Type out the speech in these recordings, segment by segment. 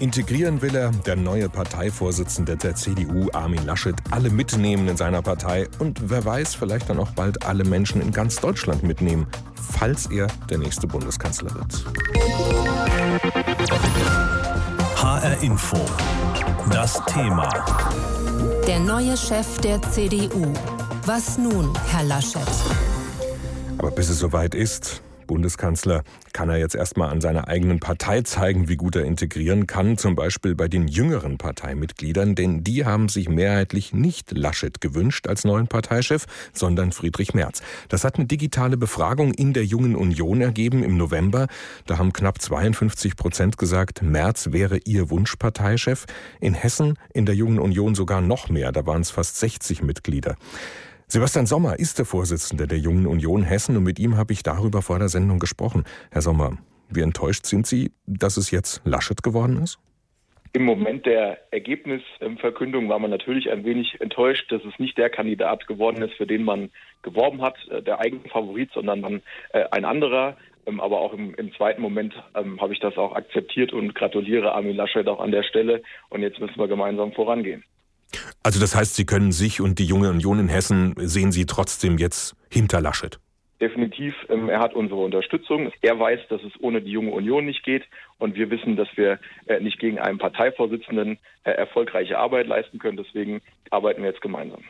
Integrieren will er, der neue Parteivorsitzende der CDU, Armin Laschet, alle mitnehmen in seiner Partei und wer weiß, vielleicht dann auch bald alle Menschen in ganz Deutschland mitnehmen, falls er der nächste Bundeskanzler wird. HR Info. Das Thema. Der neue Chef der CDU. Was nun, Herr Laschet? Aber bis es soweit ist, Bundeskanzler kann er jetzt erstmal an seiner eigenen Partei zeigen, wie gut er integrieren kann, zum Beispiel bei den jüngeren Parteimitgliedern, denn die haben sich mehrheitlich nicht Laschet gewünscht als neuen Parteichef, sondern Friedrich Merz. Das hat eine digitale Befragung in der Jungen Union ergeben im November. Da haben knapp 52 Prozent gesagt, Merz wäre ihr Wunschparteichef. In Hessen in der Jungen Union sogar noch mehr, da waren es fast 60 Mitglieder. Sebastian Sommer ist der Vorsitzende der Jungen Union Hessen und mit ihm habe ich darüber vor der Sendung gesprochen. Herr Sommer, wie enttäuscht sind Sie, dass es jetzt Laschet geworden ist? Im Moment der Ergebnisverkündung war man natürlich ein wenig enttäuscht, dass es nicht der Kandidat geworden ist, für den man geworben hat, äh, der eigene Favorit, sondern man äh, ein anderer. Ähm, aber auch im, im zweiten Moment ähm, habe ich das auch akzeptiert und gratuliere Armin Laschet auch an der Stelle. Und jetzt müssen wir gemeinsam vorangehen. Also das heißt, Sie können sich und die Junge Union in Hessen sehen Sie trotzdem jetzt hinter Laschet? Definitiv, ähm, er hat unsere Unterstützung. Er weiß, dass es ohne die junge Union nicht geht. Und wir wissen, dass wir äh, nicht gegen einen Parteivorsitzenden äh, erfolgreiche Arbeit leisten können. Deswegen arbeiten wir jetzt gemeinsam.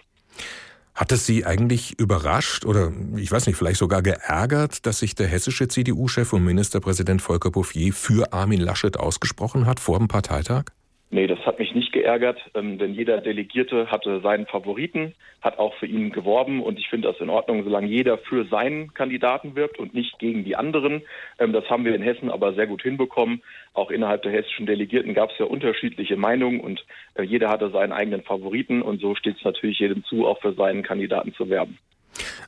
Hat es Sie eigentlich überrascht oder ich weiß nicht, vielleicht sogar geärgert, dass sich der hessische CDU-Chef und Ministerpräsident Volker Bouffier für Armin Laschet ausgesprochen hat vor dem Parteitag? Nee, das hat mich nicht geärgert, ähm, denn jeder Delegierte hatte seinen Favoriten, hat auch für ihn geworben und ich finde das in Ordnung, solange jeder für seinen Kandidaten wirbt und nicht gegen die anderen. Ähm, das haben wir in Hessen aber sehr gut hinbekommen. Auch innerhalb der hessischen Delegierten gab es ja unterschiedliche Meinungen und äh, jeder hatte seinen eigenen Favoriten und so steht es natürlich jedem zu, auch für seinen Kandidaten zu werben.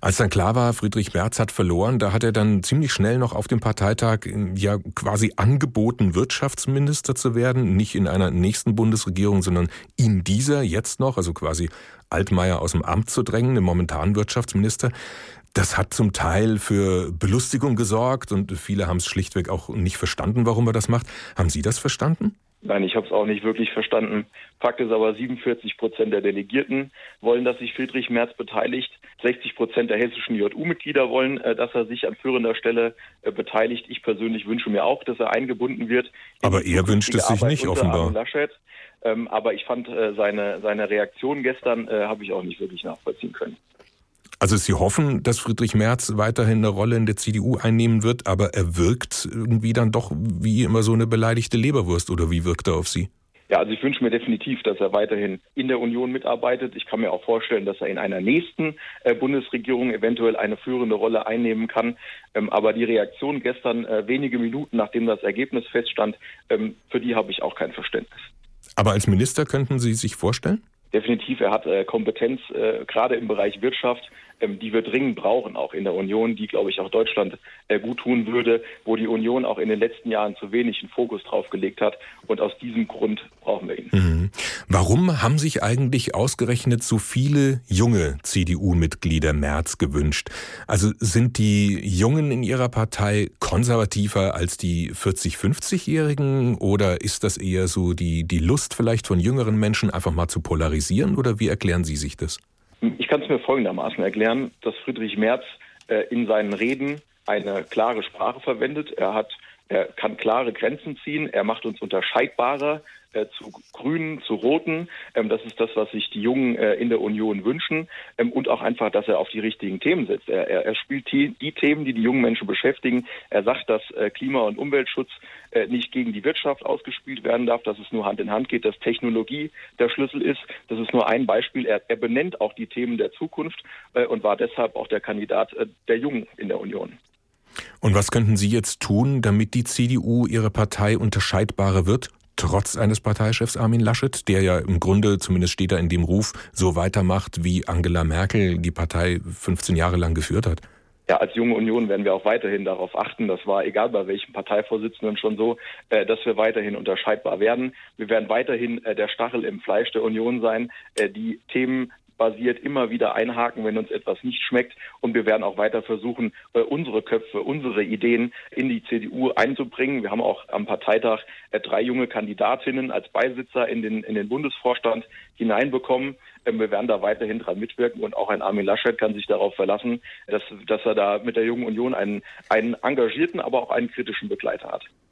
Als dann klar war, Friedrich Merz hat verloren, da hat er dann ziemlich schnell noch auf dem Parteitag ja quasi angeboten, Wirtschaftsminister zu werden, nicht in einer nächsten Bundesregierung, sondern in dieser jetzt noch, also quasi Altmaier aus dem Amt zu drängen, den momentanen Wirtschaftsminister. Das hat zum Teil für Belustigung gesorgt und viele haben es schlichtweg auch nicht verstanden, warum er das macht. Haben Sie das verstanden? Nein, ich habe es auch nicht wirklich verstanden. Fakt ist aber, 47 Prozent der Delegierten wollen, dass sich Friedrich Merz beteiligt. 60 Prozent der hessischen JU-Mitglieder wollen, äh, dass er sich an führender Stelle äh, beteiligt. Ich persönlich wünsche mir auch, dass er eingebunden wird. Aber er wünscht es sich nicht offenbar. Ähm, aber ich fand äh, seine, seine Reaktion gestern habe ich auch nicht wirklich nachvollziehen können. Also Sie hoffen, dass Friedrich Merz weiterhin eine Rolle in der CDU einnehmen wird, aber er wirkt irgendwie dann doch wie immer so eine beleidigte Leberwurst oder wie wirkt er auf Sie? Ja, also ich wünsche mir definitiv, dass er weiterhin in der Union mitarbeitet. Ich kann mir auch vorstellen, dass er in einer nächsten äh, Bundesregierung eventuell eine führende Rolle einnehmen kann. Ähm, aber die Reaktion gestern, äh, wenige Minuten nachdem das Ergebnis feststand, ähm, für die habe ich auch kein Verständnis. Aber als Minister könnten Sie sich vorstellen? Definitiv, er hat äh, Kompetenz äh, gerade im Bereich Wirtschaft, ähm, die wir dringend brauchen, auch in der Union, die, glaube ich, auch Deutschland äh, gut tun würde, wo die Union auch in den letzten Jahren zu wenig einen Fokus drauf gelegt hat. Und aus diesem Grund brauchen wir ihn. Mhm. Warum haben sich eigentlich ausgerechnet so viele junge CDU-Mitglieder März gewünscht? Also sind die Jungen in ihrer Partei konservativer als die 40-, 50-Jährigen oder ist das eher so die, die Lust vielleicht von jüngeren Menschen einfach mal zu polarisieren oder wie erklären Sie sich das? Ich kann es mir folgendermaßen erklären, dass Friedrich Merz äh, in seinen Reden eine klare Sprache verwendet. Er hat er kann klare Grenzen ziehen. Er macht uns unterscheidbarer äh, zu Grünen, zu Roten. Ähm, das ist das, was sich die Jungen äh, in der Union wünschen. Ähm, und auch einfach, dass er auf die richtigen Themen setzt. Er, er, er spielt die, die, Themen, die die jungen Menschen beschäftigen. Er sagt, dass äh, Klima- und Umweltschutz äh, nicht gegen die Wirtschaft ausgespielt werden darf, dass es nur Hand in Hand geht, dass Technologie der Schlüssel ist. Das ist nur ein Beispiel. Er, er benennt auch die Themen der Zukunft äh, und war deshalb auch der Kandidat äh, der Jungen in der Union. Und was könnten Sie jetzt tun, damit die CDU ihre Partei unterscheidbarer wird? Trotz eines Parteichefs Armin Laschet, der ja im Grunde, zumindest steht er in dem Ruf, so weitermacht, wie Angela Merkel die Partei 15 Jahre lang geführt hat. Ja, als junge Union werden wir auch weiterhin darauf achten. Das war egal bei welchem Parteivorsitzenden schon so, äh, dass wir weiterhin unterscheidbar werden. Wir werden weiterhin äh, der Stachel im Fleisch der Union sein, äh, die Themen basiert immer wieder einhaken, wenn uns etwas nicht schmeckt. Und wir werden auch weiter versuchen, äh, unsere Köpfe, unsere Ideen in die CDU einzubringen. Wir haben auch am Parteitag äh, drei junge Kandidatinnen als Beisitzer in den, in den Bundesvorstand hineinbekommen. Ähm, wir werden da weiterhin dran mitwirken und auch ein Armin Laschet kann sich darauf verlassen, dass, dass er da mit der Jungen Union einen, einen engagierten, aber auch einen kritischen Begleiter hat.